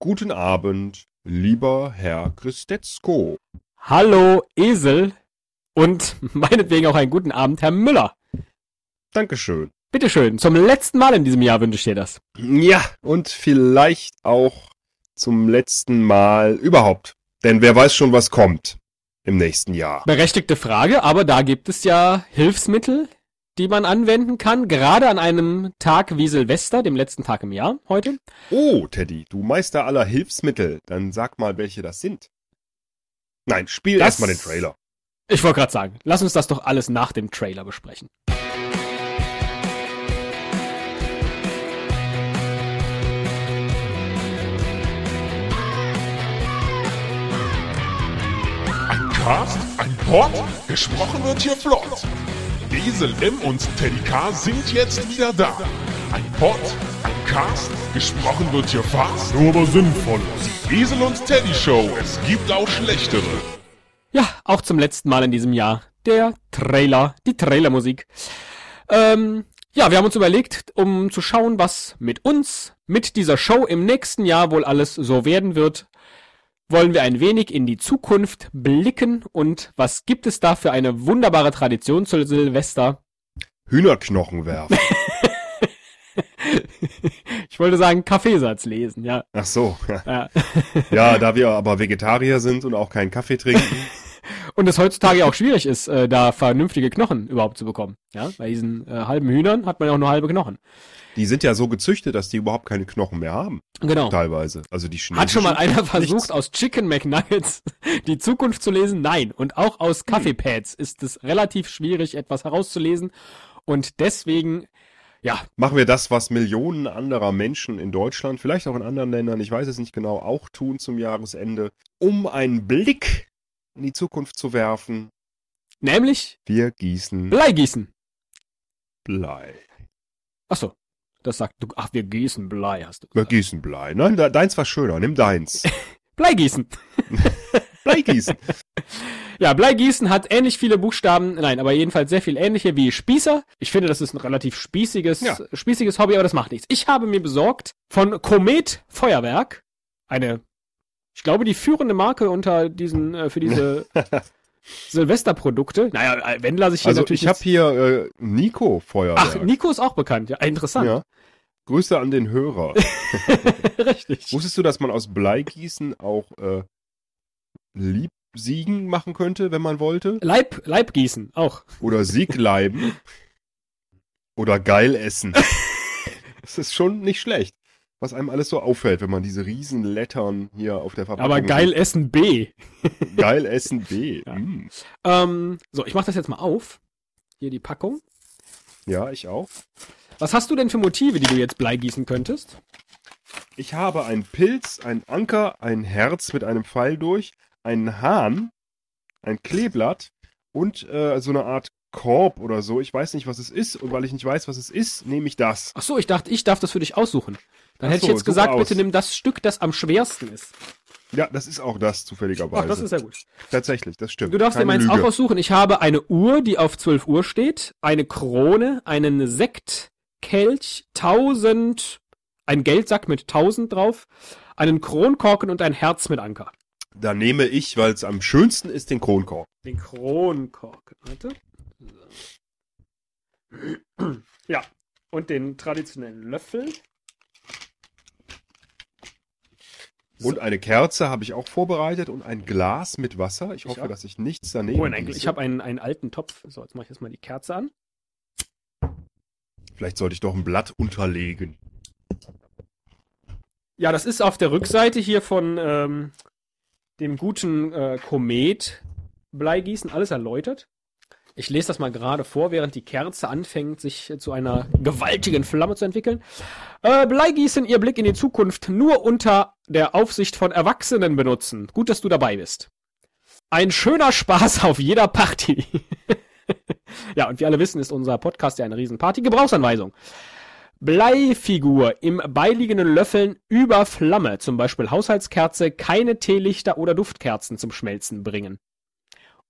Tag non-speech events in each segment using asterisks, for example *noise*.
Guten Abend, lieber Herr Christetzko. Hallo, Esel. Und *laughs* meinetwegen auch einen guten Abend, Herr Müller. Dankeschön. Bitteschön, zum letzten Mal in diesem Jahr wünsche ich dir das. Ja, und vielleicht auch zum letzten Mal überhaupt. Denn wer weiß schon, was kommt im nächsten Jahr. Berechtigte Frage, aber da gibt es ja Hilfsmittel, die man anwenden kann, gerade an einem Tag wie Silvester, dem letzten Tag im Jahr heute. Oh, Teddy, du Meister aller Hilfsmittel. Dann sag mal, welche das sind. Nein, spiel erstmal den Trailer. Ich wollte gerade sagen, lass uns das doch alles nach dem Trailer besprechen. Ein Cast, ein Pod, gesprochen wird hier flott. Esel M und Teddy K sind jetzt wieder da. Ein Pod, ein Cast, gesprochen wird hier fast, nur aber sinnvoll. Die Esel und Teddy Show, es gibt auch schlechtere. Ja, auch zum letzten Mal in diesem Jahr. Der Trailer, die Trailermusik. Ähm, ja, wir haben uns überlegt, um zu schauen, was mit uns, mit dieser Show im nächsten Jahr wohl alles so werden wird, wollen wir ein wenig in die Zukunft blicken und was gibt es da für eine wunderbare Tradition zu Silvester? Hühnerknochen werfen. *laughs* Ich wollte sagen Kaffeesatz lesen, ja. Ach so. Ja. ja. da wir aber Vegetarier sind und auch keinen Kaffee trinken. *laughs* Und es heutzutage auch schwierig ist, äh, da vernünftige Knochen überhaupt zu bekommen. Ja, bei diesen äh, halben Hühnern hat man ja auch nur halbe Knochen. Die sind ja so gezüchtet, dass die überhaupt keine Knochen mehr haben. Genau. Teilweise. Also die. Hat schon mal einer *laughs* versucht, aus Chicken McNuggets die Zukunft zu lesen? Nein. Und auch aus Kaffeepads ist es relativ schwierig, etwas herauszulesen. Und deswegen, ja, Machen wir das, was Millionen anderer Menschen in Deutschland, vielleicht auch in anderen Ländern, ich weiß es nicht genau, auch tun zum Jahresende, um einen Blick in die Zukunft zu werfen. nämlich Wir gießen Bleigießen. Blei. Achso, das sagt du. Ach, wir gießen Blei, hast du Wir gesagt. gießen Blei. Nein, de- deins war schöner. Nimm deins. Bleigießen. *laughs* Blei gießen. *laughs* *laughs* Ja, Bleigießen hat ähnlich viele Buchstaben, nein, aber jedenfalls sehr viel ähnliche wie Spießer. Ich finde, das ist ein relativ spießiges, Ja. spießiges Hobby, aber das macht nichts. Ich habe mir besorgt von Komet Feuerwerk eine, ich glaube, die führende Marke unter diesen, äh, für diese Silvesterprodukte. Naja, wenn lasse ich hier Also natürlich ich habe hier äh, Nico Feuerwerk. Ach, Nico ist auch bekannt, ja, interessant. Ja. Grüße an den Hörer. *laughs* Richtig. Wusstest du, dass man aus Bleigießen auch äh, Liebsiegen machen könnte, wenn man wollte? Leib, Leibgießen, auch. Oder Siegleiben? Oder geil essen? *laughs* Das ist schon nicht schlecht. Was einem alles so auffällt, wenn man diese riesen Lettern hier auf der Verpackung Aber geil essen B. sieht. Geil essen B. *laughs* Ja. Mm. Ähm, so, ich mach das jetzt mal auf. Hier die Packung. Ja, ich auch. Was hast du denn für Motive, die du jetzt Bleigießen könntest? Ich habe einen Pilz, einen Anker, ein Herz mit einem Pfeil durch, einen Hahn, ein Kleeblatt und äh, so eine Art Korb oder so. Ich weiß nicht, was es ist. Und weil ich nicht weiß, was es ist, nehme ich das. Ach so, ich dachte, ich darf das für dich aussuchen. Dann Ach hätte ich jetzt gesagt, aus. bitte nimm das Stück, das am schwersten ist. Ja, das ist auch das, zufälligerweise. Ach, das ist ja gut. Tatsächlich, das stimmt. Du darfst dir meins auch aussuchen. Ich habe eine Uhr, die auf 12 Uhr steht, eine Krone, einen Sektkelch, 1000, ein Geldsack mit 1000 drauf, einen Kronkorken und ein Herz mit Anker. Da nehme ich, weil es am schönsten ist, den Kronkorb. Den Kronkorken. Warte. So. Ja. Und den traditionellen Löffel. Und eine Kerze habe ich auch vorbereitet und ein Glas mit Wasser. Ich Ich hoffe, auch. dass ich nichts daneben Oh, nein, ich habe einen, einen alten Topf. So, jetzt mache ich jetzt mal die Kerze an. Vielleicht sollte ich doch ein Blatt unterlegen. Ja, das ist auf der Rückseite hier von ähm, dem guten äh, Komet Bleigießen alles erläutert. Ich lese das mal gerade vor, während die Kerze anfängt, sich äh, zu einer gewaltigen Flamme zu entwickeln. Äh, Bleigießen, Ihr Blick in die Zukunft nur unter der Aufsicht von Erwachsenen benutzen. Gut, dass du dabei bist. Ein schöner Spaß auf jeder Party. *laughs* ja, und wie alle wissen, ist unser Podcast ja eine Riesenparty. Gebrauchsanweisung. Bleifigur im beiliegenden Löffeln über Flamme, zum Beispiel Haushaltskerze, keine Teelichter oder Duftkerzen zum Schmelzen bringen.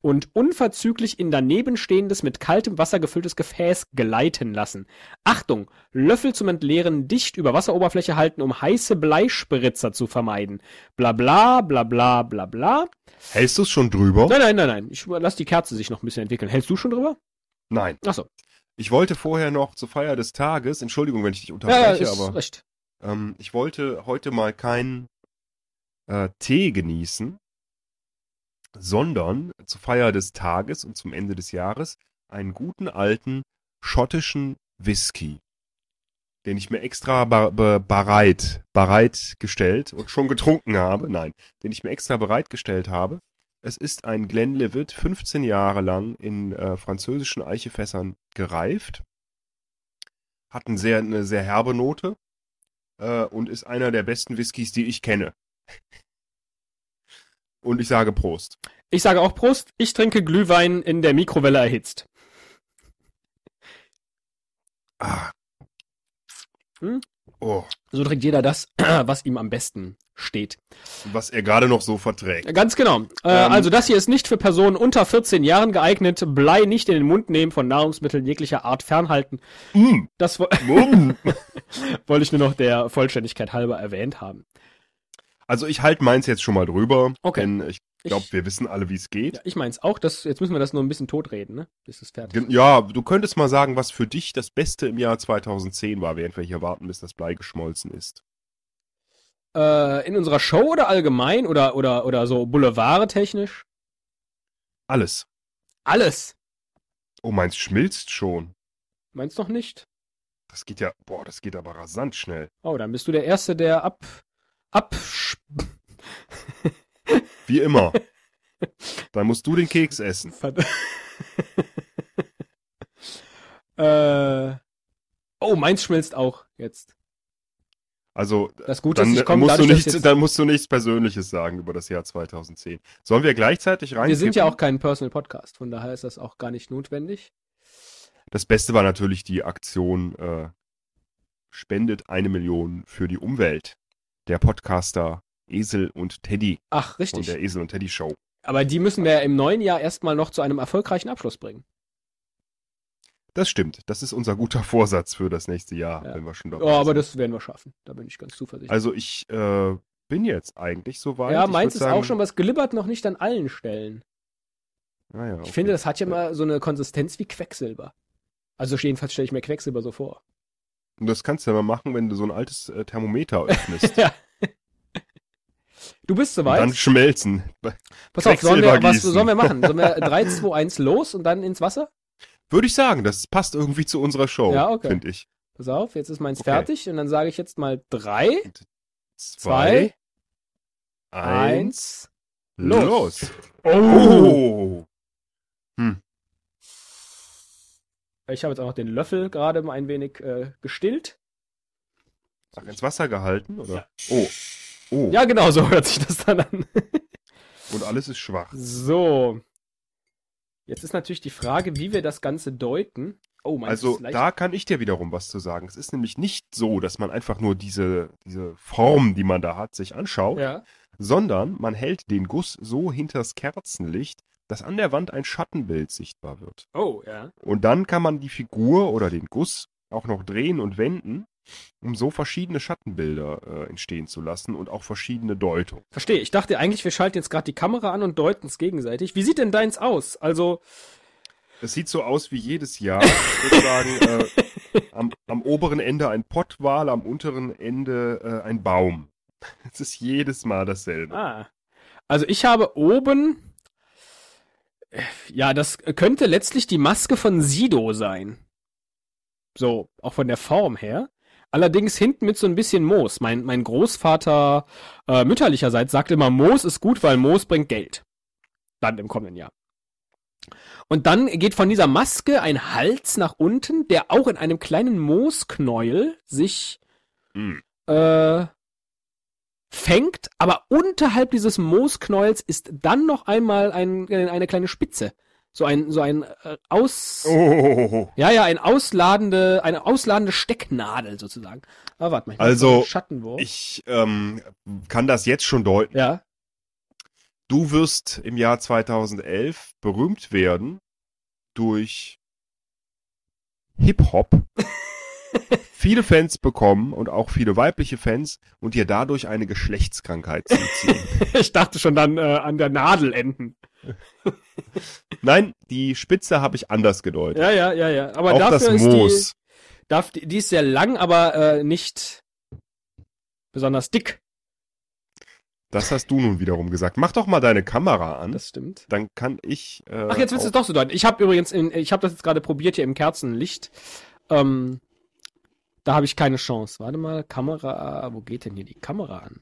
und unverzüglich in daneben stehendes mit kaltem Wasser gefülltes Gefäß gleiten lassen. Achtung, Löffel zum Entleeren dicht über Wasseroberfläche halten, um heiße Bleispritzer zu vermeiden. Bla bla bla bla bla bla. Hältst du es schon drüber? Nein, nein, nein, nein. Ich lass die Kerze sich noch ein bisschen entwickeln. Hältst du schon drüber? Nein. Achso. Ich wollte vorher noch zur Feier des Tages, Entschuldigung, wenn ich dich Ja, ja, unterbreche, ist aber recht. ähm, ich wollte heute mal keinen äh, Tee genießen, sondern zur Feier des Tages und zum Ende des Jahres einen guten alten schottischen Whisky, den ich mir extra bereit, bereitgestellt und schon getrunken habe. Nein, den ich mir extra bereitgestellt habe. Es ist ein Glenlivet, 15 Jahre lang in äh, französischen Eichefässern gereift. Hat eine sehr, eine sehr herbe Note äh, und ist einer der besten Whiskys, die ich kenne. Und ich sage Prost. Ich sage auch Prost. Ich trinke Glühwein in der Mikrowelle erhitzt. Ah. Hm? Oh, So trinkt jeder das, *clears throat* was ihm am besten steht. was er gerade noch so verträgt. Ganz genau. Äh, Ähm. also das hier ist nicht für Personen unter 14 Jahren geeignet. Blei nicht in den Mund nehmen, von Nahrungsmitteln jeglicher Art fernhalten. Mm, Das wo mm. *laughs* wollte ich nur noch der Vollständigkeit halber erwähnt haben. Also ich halte meins jetzt schon mal drüber, Okay. denn ich glaube, Ich- wir wissen alle, wie es geht. Ja, ich meins auch. Das, jetzt müssen wir das nur ein bisschen totreden, ne? Bis es fertig Gen- Ja, du könntest mal sagen, was für dich das Beste im Jahr 2010 war, während wir hier warten, bis das Blei geschmolzen ist. Äh, in unserer Show oder allgemein oder, oder, oder so Boulevard-technisch? Alles. Alles. Oh, meins schmilzt schon. Meinst noch nicht? Das geht ja, boah, das geht aber rasant schnell. Oh, dann bist du der Erste, der ab, ab, Wie immer. *laughs* Dann musst du den Keks essen. *laughs* Äh, oh, meins schmilzt auch jetzt. Also, Das Gute dann, ist, ich komme musst du dadurch, dass nichts, dann musst du nichts Persönliches sagen über das Jahr 2010. Sollen wir gleichzeitig rein? wir sind ja auch kein Personal Podcast, von daher ist das auch gar nicht notwendig. Das Beste war natürlich die Aktion äh, Spendet eine Million für die Umwelt. Der Podcaster Esel und Teddy Ach, von richtig. der Esel und Teddy Show. Aber die müssen wir im neuen Jahr erstmal noch zu einem erfolgreichen Abschluss bringen. Das stimmt. Das ist unser guter *laughs* Vorsatz für das nächste Jahr, Ja. wenn wir schon Ja, dabei aber sind. das werden wir schaffen. Da bin ich ganz zuversichtlich. Also ich äh, bin jetzt eigentlich soweit. ja, Ich meins ist sagen, auch schon was glibbert noch nicht an allen Stellen. Ah, ja, Ich okay. finde, das hat ja mal so eine Konsistenz wie Quecksilber. Also jedenfalls stelle ich mir Quecksilber so vor. Und das kannst du ja mal machen, wenn du so ein altes äh, Thermometer *laughs* öffnest. ja. Du bist Und soweit. dann schmelzen. Pass auf, sollen wir, was sollen wir machen? Sollen wir 3, 2, 1 los und dann ins Wasser? Würde ich sagen, das passt irgendwie zu unserer Show, Ja, okay. finde ich. Pass auf, jetzt ist meins Okay. fertig und dann sage ich jetzt mal 3, Zwei, Zwei, eins, 1, los. los. Oh. Hm. Ich habe jetzt auch noch den Löffel gerade mal ein wenig äh, gestillt. Ach, ins Wasser gehalten, oder? Oh. Oh. Ja, genau, so hört sich das dann an. *laughs* Und alles ist schwach. So. Jetzt ist natürlich die Frage, wie wir das Ganze deuten. Oh, meins Also da kann ich dir wiederum was zu sagen. Es ist nämlich nicht so, dass man einfach nur diese, diese Form, die man da hat, sich anschaut, Ja. sondern man hält den Guss so hinters Kerzenlicht, dass an der Wand ein Schattenbild sichtbar wird. Oh, ja. Und dann kann man die Figur oder den Guss auch noch drehen und wenden, um so verschiedene Schattenbilder äh, entstehen zu lassen und auch verschiedene Deutungen. Verstehe. Ich dachte eigentlich, wir schalten jetzt gerade die Kamera an und deuten es gegenseitig. Wie sieht denn deins aus? Also, Es sieht so aus wie jedes Jahr. Ich würde sagen, äh, *laughs* am, am oberen Ende ein Pottwal, am unteren Ende äh, ein Baum. Es ist jedes Mal dasselbe. ah. Also ich habe oben. Ja, das könnte letztlich die Maske von Sido sein. So, auch von der Form her. Allerdings hinten mit so ein bisschen Moos. Mein, mein Großvater äh, mütterlicherseits sagt immer, Moos ist gut, weil Moos bringt Geld. Dann im kommenden Jahr. Und dann geht von dieser Maske ein Hals nach unten, der auch in einem kleinen Moosknäuel sich Hm. äh, fängt, aber unterhalb dieses Moosknäuels ist dann noch einmal ein, eine kleine Spitze. So ein, so ein äh, aus, Oh, ja, ja, ein ausladende, eine ausladende Stecknadel sozusagen. Aber warte mal, ich Also, Schattenwurf. ich ähm, kann das jetzt schon deuten. ja, Du wirst im Jahr 2011 berühmt werden durch Hip-Hop, *laughs* viele Fans bekommen und auch viele weibliche Fans und dir dadurch eine Geschlechtskrankheit zuziehen. *laughs* ich dachte schon dann äh, an der Nadel enden. *laughs* Nein, die Spitze habe ich anders gedeutet. Ja, ja, ja, ja. Aber auch dafür das ist Moos. die, darf, die, ist sehr lang, aber äh, nicht besonders dick. Das hast du nun wiederum gesagt. Mach doch mal deine Kamera an. Das stimmt. dann kann ich. Äh, Ach, jetzt willst du es doch so deuten. Ich habe übrigens, in, ich habe das jetzt gerade probiert hier im Kerzenlicht. Ähm, da habe ich keine Chance. Warte mal, Kamera, wo geht denn hier die Kamera an?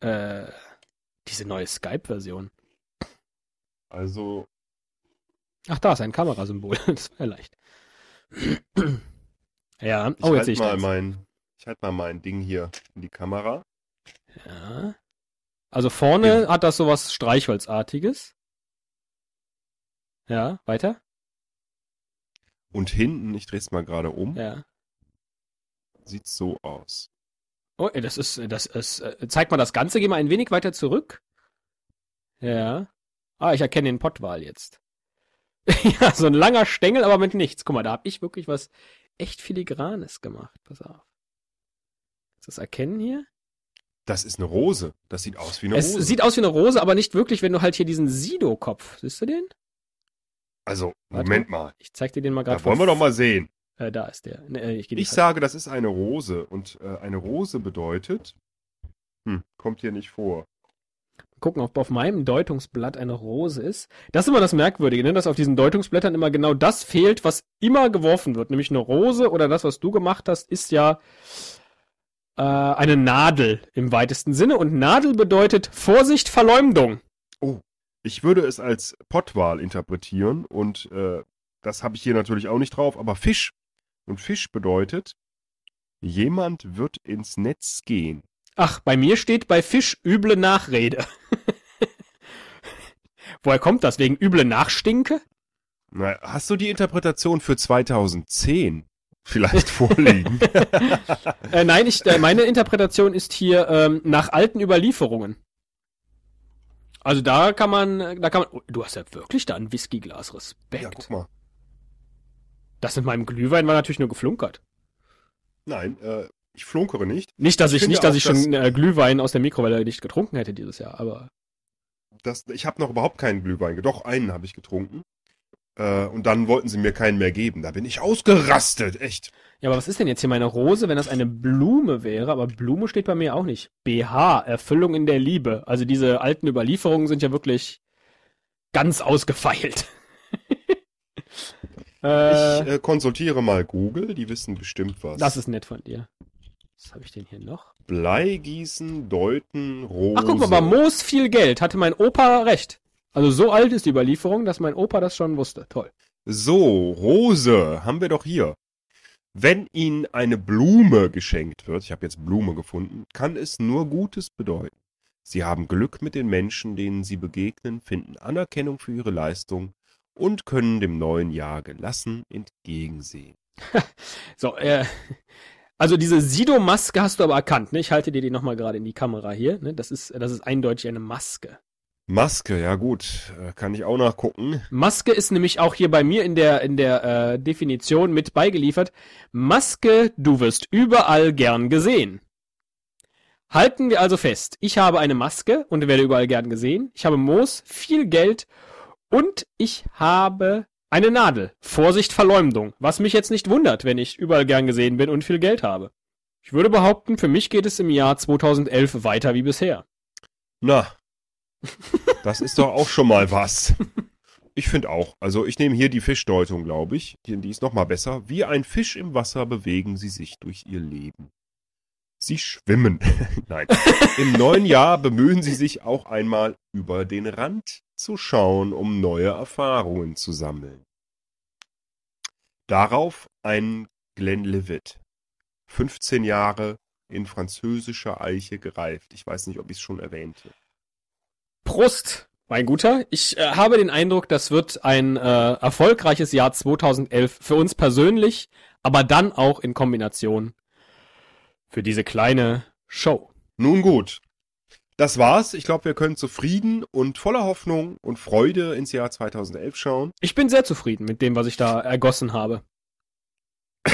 Äh, diese neue Skype-Version. Also, Ach, da ist ein Kamerasymbol. *laughs* Das war ja leicht. *clears throat* ja, ich oh, jetzt halt sehe ich mal das. mein, ich halt mal mein Ding hier in die Kamera. Ja. Also vorne hat das sowas Streichholzartiges. Ja, weiter? Und hinten, ich drehe es mal gerade um, Ja. Sieht so aus. Oh, das ist, das ist, äh, zeig mal das Ganze, geh mal ein wenig weiter zurück. Ja. Ah, ich erkenne den Pottwal jetzt. *laughs* ja, so ein langer Stängel, aber mit nichts. Guck mal, da hab ich wirklich was echt filigranes gemacht. Pass auf. Kannst du das erkennen hier? Das ist eine Rose. Das sieht aus wie eine es Rose. sieht aus wie eine Rose, aber nicht wirklich, wenn du halt hier diesen Sido-Kopf, siehst du den? also, Warte. Moment mal. Ich zeig dir den mal gerade. Da wollen wir doch mal sehen. Äh, da ist der. Ne, äh, ich Ich sage, das ist eine Rose. Und äh, eine Rose bedeutet. Hm, kommt hier nicht vor. gucken, ob auf meinem Deutungsblatt eine Rose ist. Das ist immer das Merkwürdige, ne? dass auf diesen Deutungsblättern immer genau das fehlt, was immer geworfen wird. Nämlich eine Rose oder das, was du gemacht hast, ist ja äh, eine Nadel im weitesten Sinne. Und Nadel bedeutet Vorsicht, Verleumdung. Ich würde es als Pottwal interpretieren und äh, das habe ich hier natürlich auch nicht drauf, aber Fisch. Und Fisch bedeutet, jemand wird ins Netz gehen. Ach, bei mir steht bei Fisch üble Nachrede. *laughs* Woher kommt das? Wegen üble Nachstinke? Na, hast du die Interpretation für 2010 vielleicht vorliegen? *laughs* Äh, nein, ich, äh, meine Interpretation ist hier ähm, nach alten Überlieferungen. Also da kann man, da kann man. Oh, du hast ja wirklich da ein Whiskyglas. Respekt. ja, guck mal. Das mit meinem Glühwein war natürlich nur geflunkert. Nein, äh, ich flunkere nicht. Nicht, dass Ich ich, nicht, dass auch, ich schon äh, Glühwein aus der Mikrowelle nicht getrunken hätte dieses Jahr, aber Das, ich habe noch überhaupt keinen Glühwein. Doch, einen habe ich getrunken. Äh, und dann wollten sie mir keinen mehr geben. Da bin ich ausgerastet, echt. ja, aber was ist denn jetzt hier meine Rose, wenn das eine Blume wäre? Aber Blume steht bei mir auch nicht. BH, Erfüllung in der Liebe. Also diese alten Überlieferungen sind ja wirklich ganz ausgefeilt. Äh, Ich äh, konsultiere mal Google, die wissen bestimmt was. das ist nett von dir. Was habe ich denn hier noch? Bleigießen, Deuten, Rose. Ach, guck mal, bei Moos viel Geld. Hatte mein Opa recht. Also so alt ist die Überlieferung, dass mein Opa das schon wusste. Toll. So, Rose haben wir doch hier. Wenn Ihnen eine Blume geschenkt wird, ich habe jetzt Blume gefunden, kann es nur Gutes bedeuten. Sie haben Glück mit den Menschen, denen Sie begegnen, finden Anerkennung für Ihre Leistung und können dem neuen Jahr gelassen entgegensehen. *laughs* So, äh, also diese Sido-Maske hast du aber erkannt, ne? Ich halte dir die nochmal gerade in die Kamera hier, ne? Das ist, das ist eindeutig eine Maske. Maske, ja gut, äh, kann ich auch nachgucken. Maske ist nämlich auch hier bei mir in der, in der äh, Definition mit beigeliefert. Maske, du wirst überall gern gesehen. Halten wir also fest, ich habe eine Maske und werde überall gern gesehen. Ich habe Moos, viel Geld und ich habe eine Nadel. Vorsicht, Verleumdung. Was mich jetzt nicht wundert, wenn ich überall gern gesehen bin und viel Geld habe. Ich würde behaupten, für mich geht es im Jahr 2011 weiter wie bisher. Na, *laughs* das ist doch auch schon mal was. Ich finde auch. Also ich nehme hier die Fischdeutung, glaube ich. Die, die ist noch mal besser. Wie ein Fisch im Wasser bewegen sie sich durch ihr Leben. Sie schwimmen. *laughs* Nein. Im neuen Jahr bemühen sie sich auch einmal über den Rand zu schauen, um neue Erfahrungen zu sammeln. Darauf ein Glenlivet. 15 Jahre in französischer Eiche gereift. Ich weiß nicht, ob ich es schon erwähnte. Prost, mein Guter. Ich äh, habe den Eindruck, das wird ein äh, erfolgreiches Jahr 2011 für uns persönlich, aber dann auch in Kombination für diese kleine Show. Nun gut. Das war's. Ich glaube, wir können zufrieden und voller Hoffnung und Freude ins Jahr 2011 schauen. Ich bin sehr zufrieden mit dem, was ich da ergossen habe. *laughs*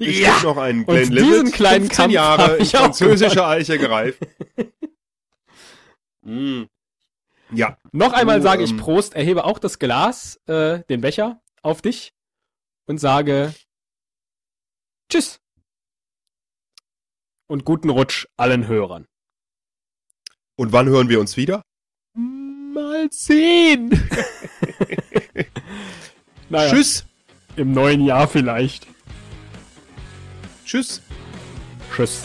Es gibt noch einen und Glenn diesen Livet, kleinen 15 Kampf Jahre in ich auch französischer Eiche gereift. *laughs* mm. Ja, Noch einmal Du, sage ich ähm, Prost, erhebe auch das Glas, äh, den Becher auf dich und sage Tschüss. Und guten Rutsch allen Hörern. und wann hören wir uns wieder? Mal sehen. *laughs* naja, Tschüss. im neuen Jahr vielleicht. Tschüss. Tschüss.